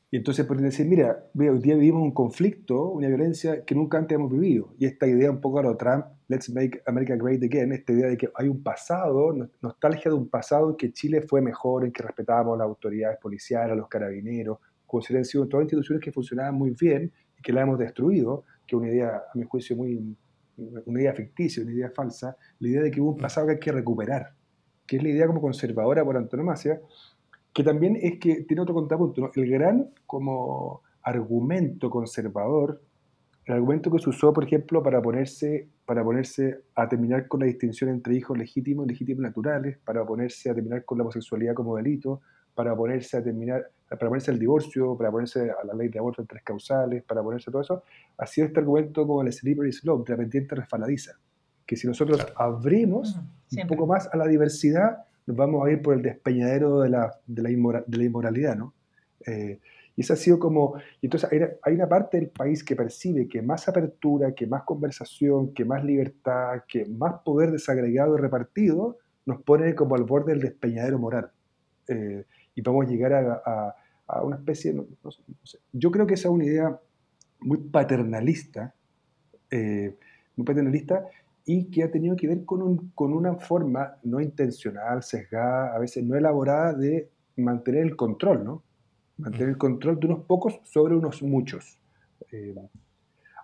y entonces pueden decir, mira, hoy día vivimos un conflicto, una violencia que nunca antes hemos vivido. Y esta idea un poco a lo Trump, let's make America great again, esta idea de que hay un pasado, nostalgia de un pasado en que Chile fue mejor, en que respetábamos a las autoridades policiales, a los carabineros, como si hubieran sido todas instituciones que funcionaban muy bien y que la hemos destruido, que es una idea, a mi juicio, muy, una idea ficticia, una idea falsa, la idea de que hubo un pasado que hay que recuperar, que es la idea como conservadora por antonomasia, que también es que tiene otro contrapunto. El gran como argumento conservador, el argumento que se usó, por ejemplo, para ponerse, para ponerse a terminar con la distinción entre hijos legítimos y legítimos naturales, para ponerse a terminar con la homosexualidad como delito, para ponerse a terminar, para ponerse al divorcio, para ponerse a la ley de aborto en tres causales, para ponerse a todo eso, ha sido este argumento como el slippery slope, de la pendiente resbaladiza. Que si nosotros abrimos un poco más a la diversidad, nos vamos a ir por el despeñadero de la, de la, inmoralidad, ¿no? Eh, y eso ha sido como, entonces hay, una parte del país que percibe que más apertura, que más conversación, que más libertad, que más poder desagregado y repartido, nos pone como al borde del despeñadero moral. Eh, y podemos llegar a, a, una especie, yo creo que esa es una idea muy paternalista, eh, muy paternalista, y que ha tenido que ver con, un, con una forma no intencional, sesgada, a veces no elaborada de mantener el control, ¿no? Mantener el control de unos pocos sobre unos muchos. Eh,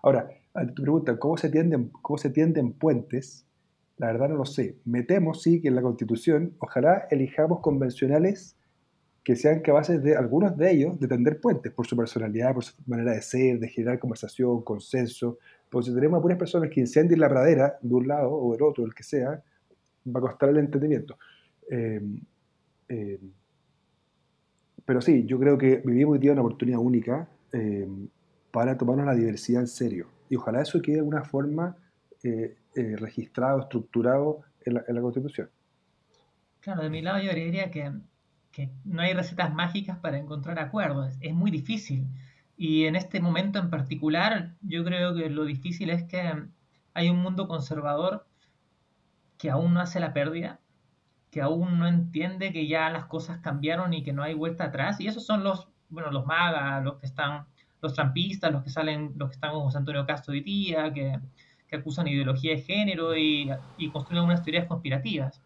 ahora, a tu pregunta, ¿cómo se, tienden, ¿cómo se tienden puentes? La verdad no lo sé. Metemos, sí, que en la Constitución, ojalá elijamos convencionales que sean capaces de, algunos de ellos, de tender puentes por su personalidad, por su manera de ser, de generar conversación, consenso, porque si tenemos a puras personas que incendien la pradera de un lado o del otro, el que sea, va a costar el entendimiento. Em, em, pero sí, yo creo que vivimos hoy día una oportunidad única em, para tomarnos la diversidad en serio. Y ojalá eso quede de una forma eh, eh, registrado, estructurado en la, Constitución. Claro, de mi lado yo diría que no hay recetas mágicas para encontrar acuerdos. Es muy difícil. Y en este momento en particular, yo creo que lo difícil es que hay un mundo conservador que aún no hace la pérdida, que aún no entiende que ya las cosas cambiaron y que no hay vuelta atrás. Y esos son los, bueno, los magas, los que están, los trampistas, los que salen, los que están con José Antonio Castro hoy día, que, que acusan ideología de género y, y, construyen unas teorías conspirativas,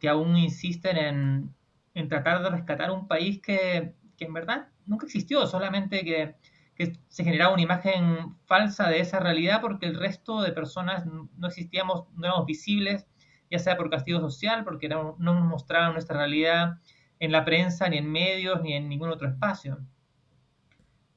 que aún insisten en, en tratar de rescatar un país que, que en verdad nunca existió, solamente que, se generaba una imagen falsa de esa realidad porque el resto de personas no existíamos, no éramos visibles, ya sea por castigo social, porque no, nos mostraban nuestra realidad en la prensa, ni en medios, ni en ningún otro espacio.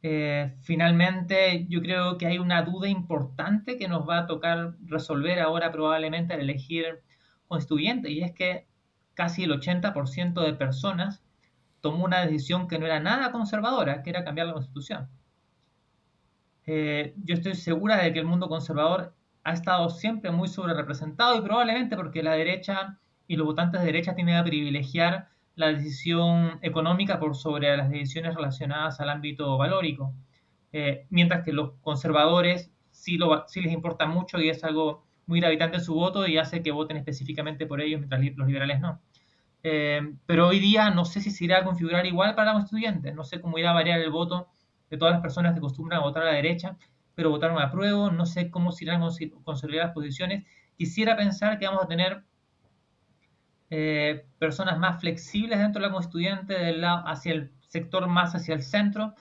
Eh, finalmente, yo creo que hay una duda importante que nos va a tocar resolver ahora probablemente al elegir constituyente, y es que casi el 80% de personas tomó una decisión que no era nada conservadora, que era cambiar la constitución. Eh, yo estoy segura de que el mundo conservador ha estado siempre muy sobre representado y probablemente porque la derecha y los votantes de derecha tienen a privilegiar la decisión económica por sobre las decisiones relacionadas al ámbito valórico, eh, mientras que los conservadores sí, lo, sí les importa mucho y es algo muy gravitante en su voto y hace que voten específicamente por ellos, mientras los liberales no. Eh, pero hoy día no sé si se irá a configurar igual para los estudiantes, no sé cómo irá a variar el voto de todas las personas que acostumbran a votar a la derecha pero votaron a prueba, no sé cómo se irán a consolidar las posiciones. Quisiera pensar que vamos a tener eh, personas más flexibles dentro de la constituyente del lado hacia el sector más hacia el centro.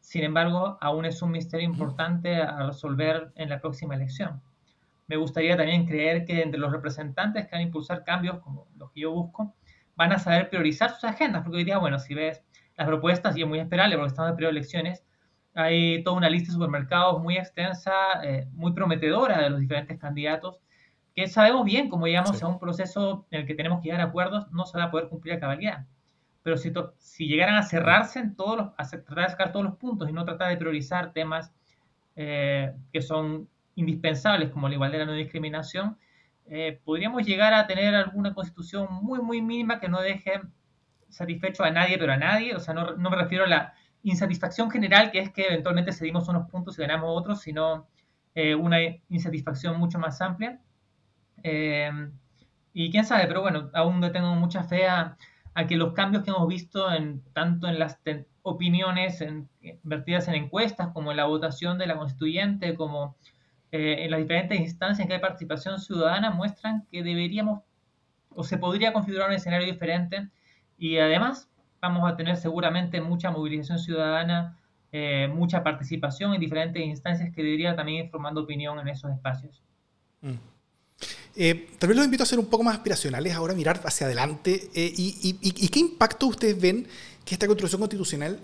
Sin embargo, aún es un misterio importante a resolver en la próxima elección. Me gustaría también creer que entre los representantes que van a impulsar cambios, como los que yo busco, van a saber priorizar sus agendas, porque hoy día, bueno, si ves las propuestas, y es muy esperable porque estamos en periodo de elecciones, hay toda una lista de supermercados muy extensa, eh, muy prometedora de los diferentes candidatos, que sabemos bien, como llegamos a un proceso en el que tenemos que llegar a acuerdos, no se va a poder cumplir a cabalidad. Pero si, si llegaran a cerrarse en todos los, a tratar de sacar todos los puntos y no tratar de priorizar temas eh, que son indispensables como la igualdad y la no discriminación, eh, podríamos llegar a tener alguna constitución muy, muy mínima que no deje satisfecho a nadie, pero a nadie. O sea, no, no me refiero a la insatisfacción general, que es que eventualmente cedimos unos puntos y ganamos otros, sino eh, una insatisfacción mucho más amplia. Eh, y quién sabe, pero bueno, aún no tengo mucha fe a, que los cambios que hemos visto en, tanto en las opiniones en, vertidas en encuestas como en la votación de la constituyente, como eh, en las diferentes instancias que hay participación ciudadana, muestran que deberíamos o se podría configurar un escenario diferente y además vamos a tener seguramente mucha movilización ciudadana, eh, mucha participación en diferentes instancias que debería también ir formando opinión en esos espacios. Mm. Eh, tal vez los invito a ser un poco más aspiracionales, ahora mirar hacia adelante. Eh, y, qué impacto ustedes ven que esta construcción constitucional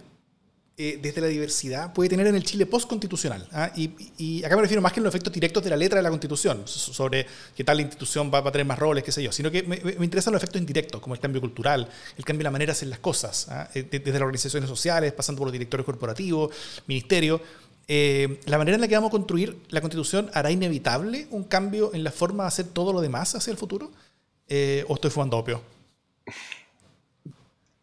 eh, desde la diversidad puede tener en el Chile postconstitucional. ¿ah? Y, acá me refiero más que en los efectos directos de la letra de la Constitución, sobre qué tal institución va, a tener más roles, qué sé yo, sino que me, interesan los efectos indirectos, como el cambio cultural, el cambio de la manera de hacer las cosas, ¿ah? eh, desde las organizaciones sociales, pasando por los directores corporativos, ministerios. Eh, la manera en la que vamos a construir la Constitución hará inevitable un cambio en la forma de hacer todo lo demás hacia el futuro? ¿O estoy fumando opio?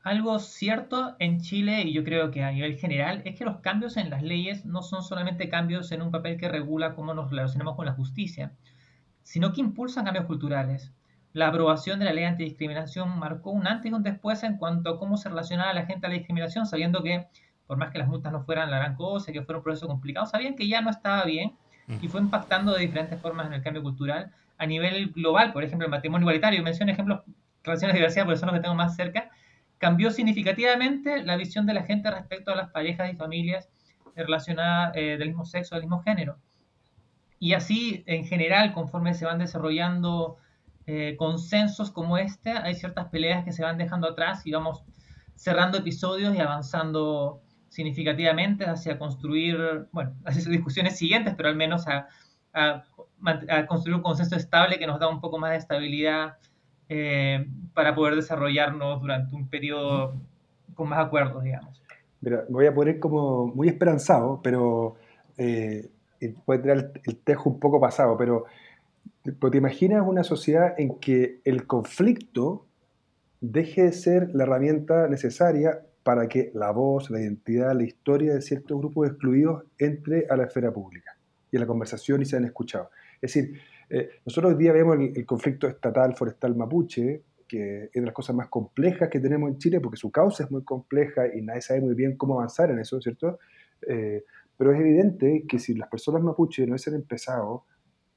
Algo cierto en Chile, y yo creo que a nivel general, es que los cambios en las leyes no son solamente cambios en un papel que regula cómo nos relacionamos con la justicia, sino que impulsan cambios culturales. La aprobación de la ley antidiscriminación marcó un antes y un después en cuanto a cómo se relacionaba la gente a la discriminación, sabiendo que, por más que las multas no fueran la gran cosa, que fuera un proceso complicado, sabían que ya no estaba bien y fue impactando de diferentes formas en el cambio cultural. A nivel global, por ejemplo, el matrimonio igualitario, menciono ejemplos relaciones de diversidad porque son los que tengo más cerca, cambió significativamente la visión de la gente respecto a las parejas y familias relacionadas eh, del mismo sexo, del mismo género. Y así, en general, conforme se van desarrollando eh, consensos como este, hay ciertas peleas que se van dejando atrás y vamos cerrando episodios y avanzando significativamente hacia construir, bueno, hacia discusiones siguientes, pero al menos a construir un consenso estable que nos da un poco más de estabilidad eh, para poder desarrollarnos durante un periodo con más acuerdos, digamos. Mira, me voy a poner como muy esperanzado, pero eh, puede tener el, tejo un poco pasado, pero, te imaginas una sociedad en que el conflicto deje de ser la herramienta necesaria para que la voz, la identidad, la historia de ciertos grupos excluidos entre a la esfera pública y a la conversación y sean escuchados. Es decir, eh, nosotros hoy día vemos el, conflicto estatal forestal mapuche, que es de las cosas más complejas que tenemos en Chile, porque su causa es muy compleja y nadie sabe muy bien cómo avanzar en eso, ¿cierto? Eh, pero es evidente que si las personas mapuche no hubiesen empezado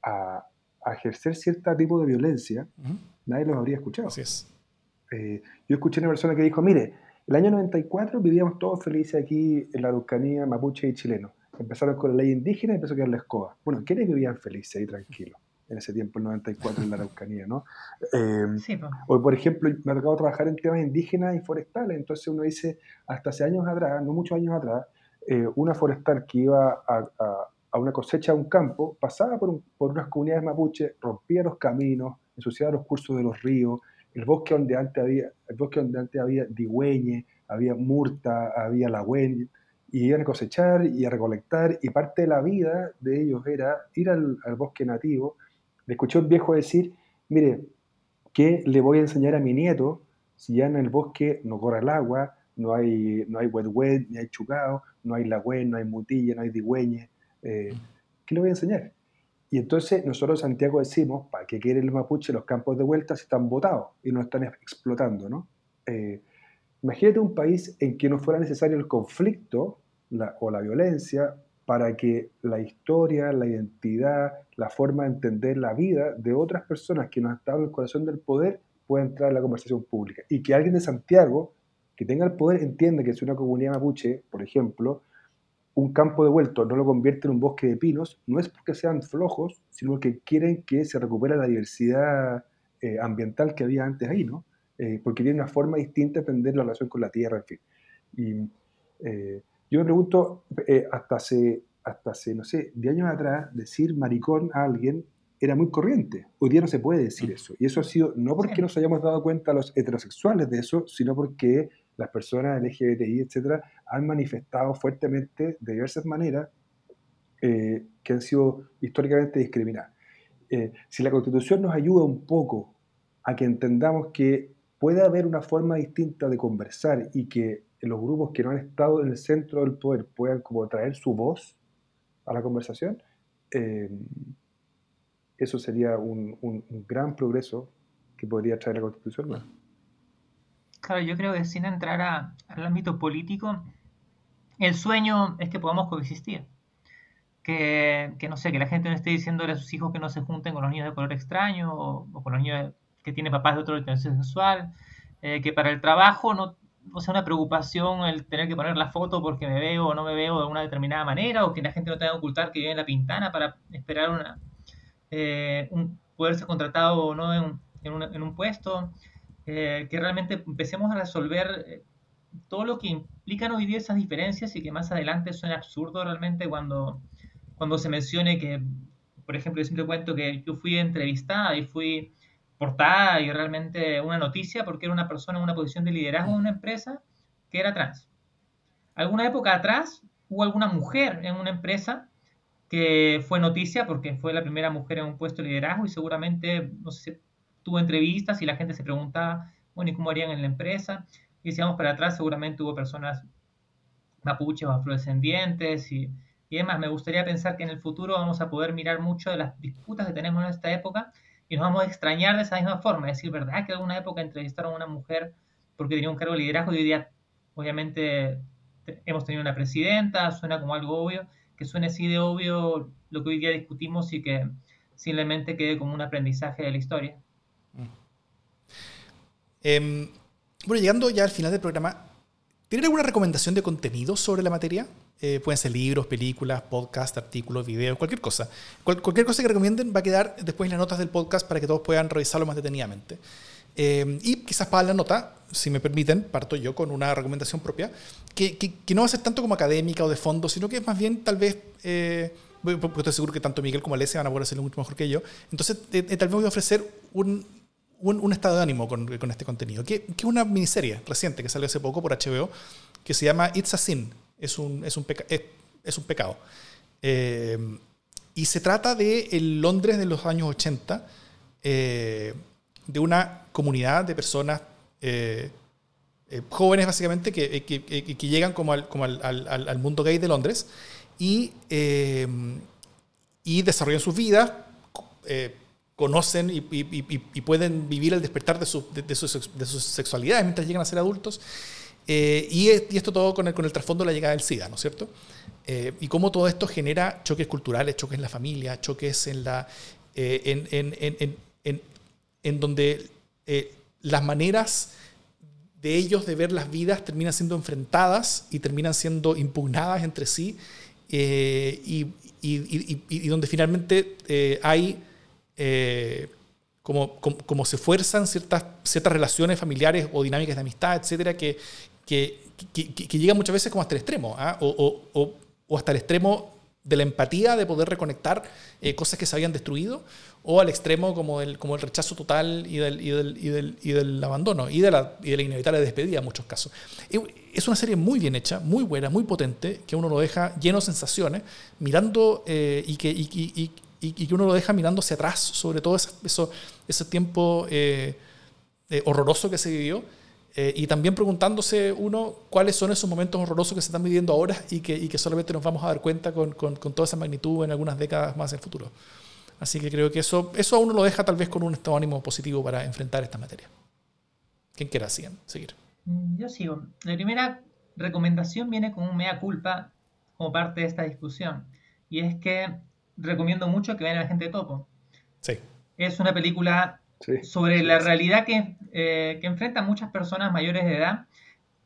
a, ejercer cierto tipo de violencia, nadie los habría escuchado. Así es. Eh, yo escuché a una persona que dijo, mire, el año 94 vivíamos todos felices aquí en la Araucanía, mapuche y chileno. Empezaron con la ley indígena y empezó a quedar la escoba. Bueno, ¿quiénes vivían felices y tranquilos? En ese tiempo, el 94, en la Araucanía, ¿no? Eh, sí, O, por ejemplo, me ha tocado trabajar en temas indígenas y forestales, entonces uno dice, hasta hace años atrás, no muchos años atrás, eh, una forestal que iba a, a, una cosecha a un campo, pasaba por, por unas comunidades mapuche, rompía los caminos, ensuciaba los cursos de los ríos, el bosque donde antes había, el bosque donde antes había digüeñe, había murta, había lagüen, y iban a cosechar y a recolectar, y parte de la vida de ellos era ir al, al bosque nativo, le escuché a un viejo decir, mire, ¿qué le voy a enseñar a mi nieto si ya en el bosque no corre el agua, no hay, no hay wet wet, ni hay chucao, no hay lagüen, no hay mutilla, no hay digüeñe? Eh, ¿Qué le voy a enseñar? Y entonces nosotros Santiago decimos, ¿para qué quieren los mapuches los campos de vuelta si están botados y no están explotando? ¿no? Eh, imagínate un país en que no fuera necesario el conflicto o la violencia para que la historia, la identidad, la forma de entender la vida de otras personas que no han estado en el corazón del poder pueda entrar en la conversación pública. Y que alguien de Santiago, que tenga el poder, entienda que si una comunidad mapuche, por ejemplo, un campo de vuelto no lo convierte en un bosque de pinos, no es porque sean flojos, sino porque quieren que se recupere la diversidad eh, ambiental que había antes ahí, ¿no? Eh, porque tiene una forma distinta de entender la relación con la tierra, en fin. Y eh, yo me pregunto, hasta hace, hasta hace, no sé, de años atrás, decir maricón a alguien era muy corriente. Hoy día no se puede decir mm. eso. Y eso ha sido no porque nos hayamos dado cuenta los heterosexuales de eso, sino porque las personas LGBTI, etcétera, han manifestado fuertemente de diversas maneras eh, que han sido históricamente discriminadas. Eh, si la Constitución nos ayuda un poco a que entendamos que puede haber una forma distinta de conversar y que los grupos que no han estado en el centro del poder puedan como traer su voz a la conversación, eh, eso sería un, gran progreso que podría traer la Constitución. Claro, yo creo que sin entrar al ámbito político, el sueño es que podamos coexistir. Que, no sé, que la gente no esté diciéndole a sus hijos que no se junten con los niños de color extraño o, con los niños que tienen papás de otra orientación sexual. Eh, que para el trabajo no, no sea una preocupación el tener que poner la foto porque me veo o no me veo de una determinada manera o que la gente no tenga que ocultar que vive en la pintana para esperar una, eh, un, poder ser contratado o no en, en, un puesto, eh, que realmente empecemos a resolver eh, todo lo que implica no vivir esas diferencias y que más adelante suene absurdo realmente cuando, cuando se mencione que, por ejemplo, yo siempre cuento que yo fui entrevistada y fui portada y realmente una noticia porque era una persona en una posición de liderazgo en una empresa que era trans. Alguna época atrás hubo alguna mujer en una empresa que fue noticia porque fue la primera mujer en un puesto de liderazgo y seguramente, no sé, tuvo entrevistas y la gente se preguntaba, bueno, ¿y cómo harían en la empresa? Y si vamos para atrás, seguramente hubo personas mapuches o afrodescendientes y, y demás. Me gustaría pensar que en el futuro vamos a poder mirar mucho de las disputas que tenemos en esta época y nos vamos a extrañar de esa misma forma. Es decir, ¿verdad que en alguna época entrevistaron a una mujer porque tenía un cargo de liderazgo y hoy día, obviamente, hemos tenido una presidenta, suena como algo obvio, que suene así de obvio lo que hoy día discutimos y que simplemente quede como un aprendizaje de la historia. Mm. Em, bueno, llegando ya al final del programa, ¿tienen alguna recomendación de contenido sobre la materia? Eh, pueden ser libros, películas, podcasts, artículos, videos, cualquier cosa. cualquier cosa que recomienden va a quedar después en las notas del podcast para que todos puedan revisarlo más detenidamente. Em, y quizás para la nota, si me permiten, parto yo con una recomendación propia, que, que, no va a ser tanto como académica o de fondo, sino que es más bien tal vez, eh, porque estoy seguro que tanto Miguel como Alessia van a poder hacerlo mucho mejor que yo, entonces eh, eh, tal vez voy a ofrecer un, un, estado de ánimo con, este contenido, que, es una miniserie reciente que salió hace poco por HBO, que se llama It's a Sin, es un, es un, es, un pecado. Em, y se trata de el Londres de los años 80, de una comunidad de personas eh, eh, jóvenes básicamente que, que, llegan como, al, como al, al, mundo gay de Londres y, eh, y desarrollan sus vidas, conocen y, y, pueden vivir el despertar de, su, de, sus, de, sus, sexualidades mientras llegan a ser adultos. y, esto todo con el, con el trasfondo de la llegada del SIDA, ¿no es cierto? y cómo todo esto genera choques culturales, choques en la familia, choques en la... en, en, en, en donde eh, las maneras de ellos de ver las vidas terminan siendo enfrentadas y terminan siendo impugnadas entre sí eh, y, donde finalmente eh, hay como, como, se fuerzan ciertas, ciertas relaciones familiares o dinámicas de amistad, etcétera, que, que, llegan muchas veces como hasta el extremo, ¿ah? o, o, o, hasta el extremo de la empatía, de poder reconectar cosas que se habían destruido, o al extremo como el, como el rechazo total y del, y del, y del, y del abandono y de, la, y de la inevitable despedida en muchos casos. Es una serie muy bien hecha, muy buena, muy potente, que uno lo deja lleno de sensaciones, mirando eh, y, que, y, y, que uno lo deja mirando hacia atrás sobre todo eso, ese tiempo eh, eh, horroroso que se vivió. y también preguntándose uno cuáles son esos momentos horrorosos que se están viviendo ahora y que, y que solamente nos vamos a dar cuenta con, con, con toda esa magnitud en algunas décadas más en el futuro. Así que creo que eso, eso a uno lo deja tal vez con un estado de ánimo positivo para enfrentar esta materia. ¿Quién quiera seguir? Mm, yo sigo. La primera recomendación viene con un mea culpa como parte de esta discusión. Y es que recomiendo mucho que vean a gente topo. Sí. Es una película sobre la realidad que, eh, que enfrentan muchas personas mayores de edad.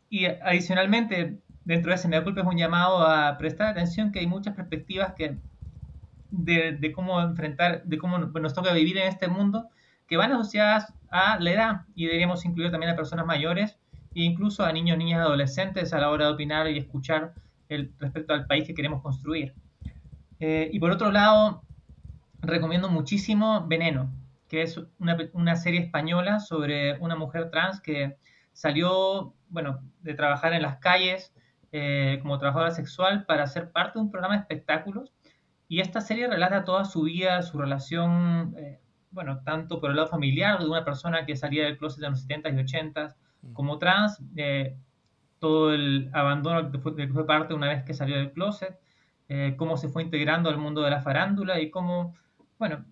Y adicionalmente, dentro de ese me culpa es un llamado a prestar atención que hay muchas perspectivas que de, de, cómo enfrentar, de cómo nos toca vivir en este mundo, que van asociadas a la edad y deberíamos incluir también a personas mayores e incluso a niños, niñas, adolescentes a la hora de opinar y escuchar el, respecto al país que queremos construir. Eh, y por otro lado, recomiendo muchísimo Veneno, que es una, una, serie española sobre una mujer trans que salió, bueno, de trabajar en las calles eh, como trabajadora sexual para ser parte de un programa de espectáculos. Y esta serie relata toda su vida, su relación, eh, bueno, tanto por el lado familiar de una persona que salía del closet en los 70s y 80s, mm. como trans, todo el abandono que fue, que fue parte una vez que salió del closet, eh, cómo se fue integrando al mundo de la farándula y cómo, bueno,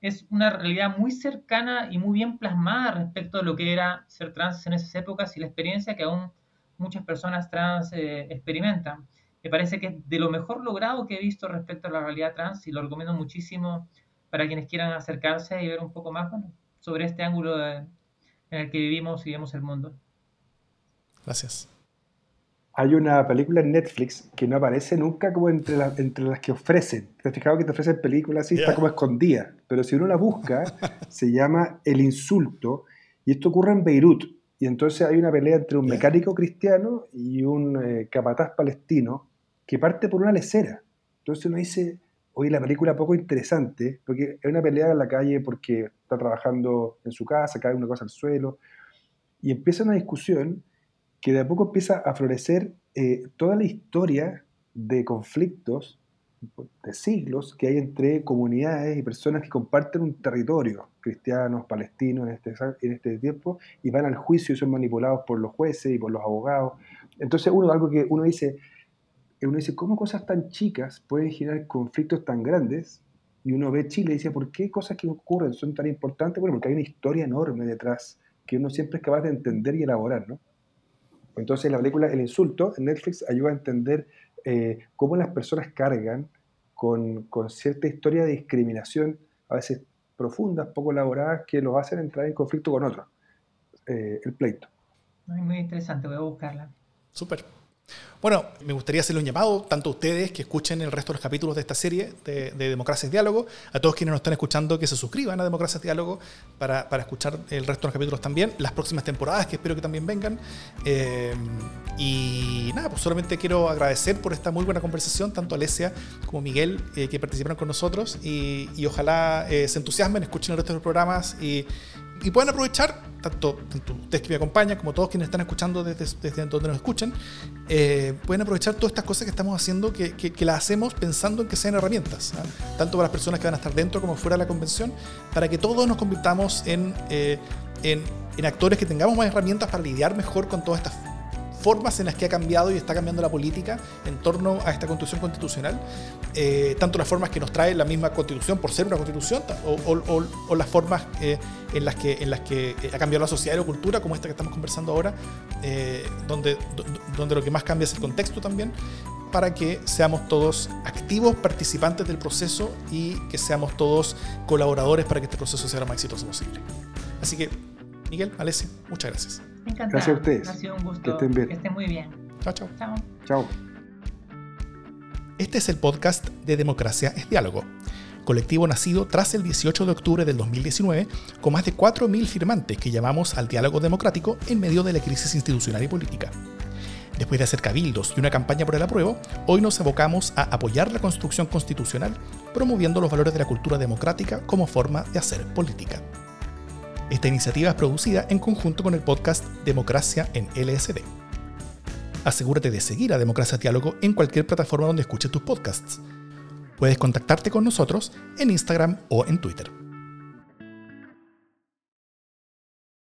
es una realidad muy cercana y muy bien plasmada respecto a lo que era ser trans en esas épocas y la experiencia que aún muchas personas trans eh, experimentan. Me parece que es de lo mejor logrado que he visto respecto a la realidad trans y lo recomiendo muchísimo para quienes quieran acercarse y ver un poco más bueno, sobre este ángulo en el que vivimos y vemos el mundo. Gracias. Hay una película en Netflix que no aparece nunca como entre, entre las que ofrecen. ¿Te has fijado que te ofrecen películas así? Está como escondida. Pero si uno la busca, se llama El Insulto. Y esto ocurre en Beirut. Y entonces hay una pelea entre un mecánico cristiano y un eh, capataz palestino que parte por una lecera. Entonces uno dice, oye, la película poco interesante, porque es una pelea en la calle porque está trabajando en su casa, cae una cosa al suelo. Y empieza una discusión que de a poco empieza a florecer eh, toda la historia de conflictos de siglos que hay entre comunidades y personas que comparten un territorio, cristianos, palestinos en este, en este tiempo, y van al juicio y son manipulados por los jueces y por los abogados. Entonces, uno, algo que uno dice, uno dice, ¿cómo cosas tan chicas pueden generar conflictos tan grandes? Y uno ve Chile y dice, ¿por qué cosas que ocurren son tan importantes? Bueno, porque hay una historia enorme detrás que uno siempre es capaz de entender y elaborar, ¿no? Entonces la película El Insulto en Netflix ayuda a entender eh, cómo las personas cargan con, cierta historia de discriminación, a veces profundas, poco elaboradas, que los hacen entrar en conflicto con otros. Eh, el pleito. Muy interesante, voy a buscarla. Súper. Bueno, me gustaría hacerle un llamado tanto a ustedes que escuchen el resto de los capítulos de esta serie de, de Democracias Diálogo, a todos quienes nos están escuchando que se suscriban a Democracias Diálogo para, para, escuchar el resto de los capítulos también, las próximas temporadas que espero que también vengan. Eh, y nada, pues solamente quiero agradecer por esta muy buena conversación, tanto a Alesia como a Miguel eh, que participaron con nosotros y, y ojalá eh, se entusiasmen, escuchen el resto de los programas y, y pueden aprovechar, tanto, ustedes que me acompañan como todos quienes están escuchando desde, desde donde nos escuchen, eh, pueden aprovechar todas estas cosas que estamos haciendo, que, que, las hacemos pensando en que sean herramientas, ¿ah? tanto para las personas que van a estar dentro como fuera de la convención, para que todos nos convirtamos en, eh, en, en actores que tengamos más herramientas para lidiar mejor con todas estas formas en las que ha cambiado y está cambiando la política en torno a esta constitución constitucional, eh, tanto las formas que nos trae la misma constitución por ser una constitución, o, las formas eh, en, las que, en las que eh, ha cambiado la sociedad y la cultura, como esta que estamos conversando ahora, donde, donde lo que más cambia es el contexto también, para que seamos todos activos participantes del proceso y que seamos todos colaboradores para que este proceso sea lo más exitoso posible. Así que, Miguel, Alessia, muchas gracias. Gracias a ustedes. Ha sido un gusto. Que estén bien. Que estén muy bien. Chao, chao. Chao. Chao. Este es el podcast de Democracia es Diálogo, colectivo nacido tras el 18 de octubre del 2019 con más de 4.000 firmantes que llamamos al diálogo democrático en medio de la crisis institucional y política. Después de hacer cabildos y una campaña por el apruebo, hoy nos abocamos a apoyar la construcción constitucional, promoviendo los valores de la cultura democrática como forma de hacer política. Esta iniciativa es producida en conjunto con el podcast Democracia en LSD. Asegúrate de seguir a Democracia Diálogo en cualquier plataforma donde escuches tus podcasts. Puedes contactarte con nosotros en Instagram o en Twitter.